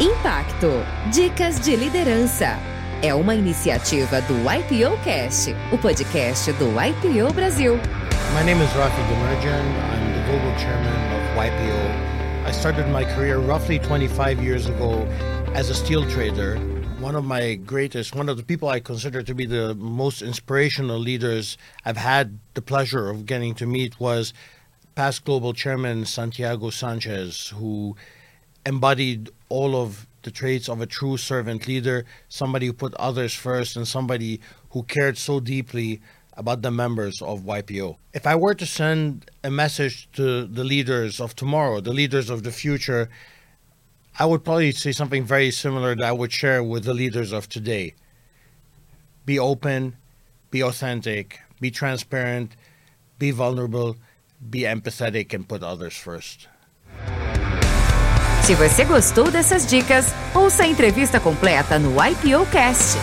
Impacto. Dicas de liderança. É uma iniciativa do YPO Cast, o podcast do YPO Brasil. My name is Rafi Demirjian. I'm the global chairman of YPO. I started my career roughly 25 years ago as a steel trader. One of my greatest, one of the people I consider to be the most inspirational leaders I've had the pleasure of getting to meet was past global chairman Santiago Sanchez, who embodied all of the traits of a true servant leader, somebody who put others first, and somebody who cared so deeply about the members of YPO. If I were to send a message to the leaders of tomorrow, the leaders of the future, I would probably say something very similar that I would share with the leaders of today. Be open, be authentic, be transparent, be vulnerable, be empathetic, and put others first. Se você gostou dessas dicas, ouça a entrevista completa no IPO Cast.